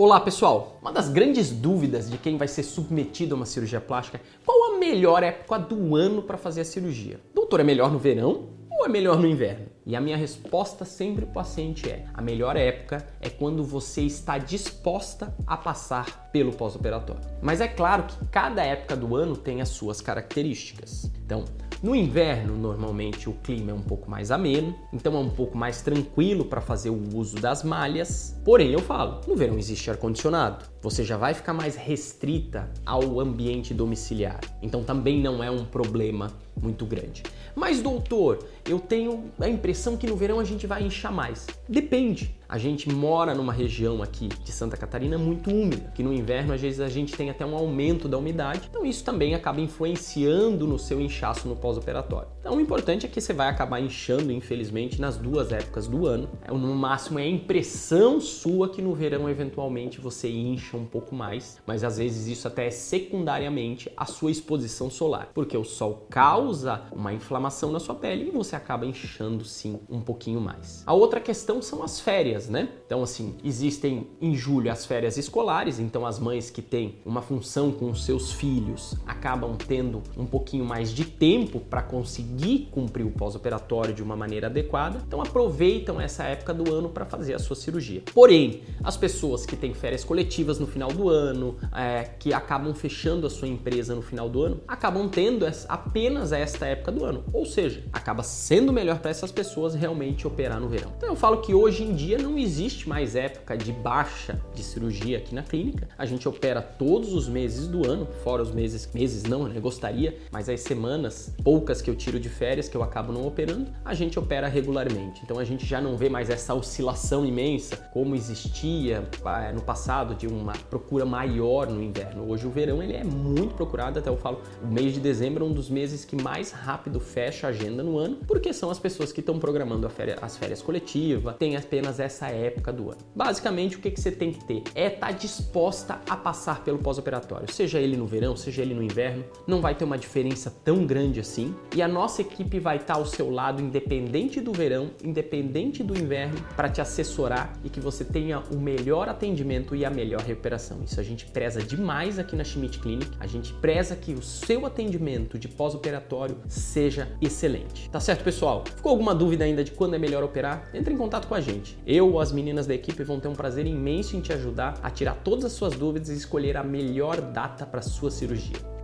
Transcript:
Olá pessoal! Uma das grandes dúvidas de quem vai ser submetido a uma cirurgia plástica é qual a melhor época do ano para fazer a cirurgia? Doutor, é melhor no verão ou é melhor no inverno? E a minha resposta sempre para o paciente é: a melhor época é quando você está disposta a passar pelo pós-operatório. Mas é claro que cada época do ano tem as suas características. Então, no inverno, normalmente o clima é um pouco mais ameno, então é um pouco mais tranquilo para fazer o uso das malhas. Porém, eu falo, no verão existe ar-condicionado. Você já vai ficar mais restrita ao ambiente domiciliar. Então também não é um problema muito grande. Mas doutor, eu tenho a impressão que no verão a gente vai inchar mais. Depende. A gente mora numa região aqui de Santa Catarina muito úmida, que no inverno às vezes a gente tem até um aumento da umidade, então isso também acaba influenciando no seu inchaço no pós-operatório. Então o importante é que você vai acabar inchando, infelizmente, nas duas épocas do ano. É, no máximo é a impressão sua que no verão eventualmente você incha um pouco mais, mas às vezes isso até é secundariamente a sua exposição solar, porque o sol causa uma inflamação na sua pele e você acaba inchando sim um pouquinho mais. A outra questão são as férias né? Então, assim, existem em julho as férias escolares, então as mães que têm uma função com os seus filhos acabam tendo um pouquinho mais de tempo para conseguir cumprir o pós-operatório de uma maneira adequada, então aproveitam essa época do ano para fazer a sua cirurgia. Porém, as pessoas que têm férias coletivas no final do ano, é, que acabam fechando a sua empresa no final do ano, acabam tendo apenas esta época do ano, ou seja, acaba sendo melhor para essas pessoas realmente operar no verão. Então eu falo que hoje em dia não existe mais época de baixa de cirurgia aqui na clínica. A gente opera todos os meses do ano, fora os meses, meses não, né? Gostaria, mas as semanas, poucas que eu tiro de férias, que eu acabo não operando, a gente opera regularmente. Então a gente já não vê mais essa oscilação imensa como existia é, no passado de uma procura maior no inverno. Hoje o verão ele é muito procurado, até eu falo, o mês de dezembro é um dos meses que mais rápido fecha a agenda no ano, porque são as pessoas que estão programando férias, as férias coletivas, tem apenas essa essa época do ano. Basicamente, o que, que você tem que ter é estar tá disposta a passar pelo pós-operatório, seja ele no verão, seja ele no inverno, não vai ter uma diferença tão grande assim. E a nossa equipe vai estar tá ao seu lado, independente do verão, independente do inverno, para te assessorar e que você tenha o melhor atendimento e a melhor recuperação. Isso a gente preza demais aqui na Schmidt Clinic. A gente preza que o seu atendimento de pós-operatório seja excelente. Tá certo, pessoal? Ficou alguma dúvida ainda de quando é melhor operar? Entre em contato com a gente. Eu ou as meninas da equipe vão ter um prazer imenso em te ajudar a tirar todas as suas dúvidas e escolher a melhor data para sua cirurgia.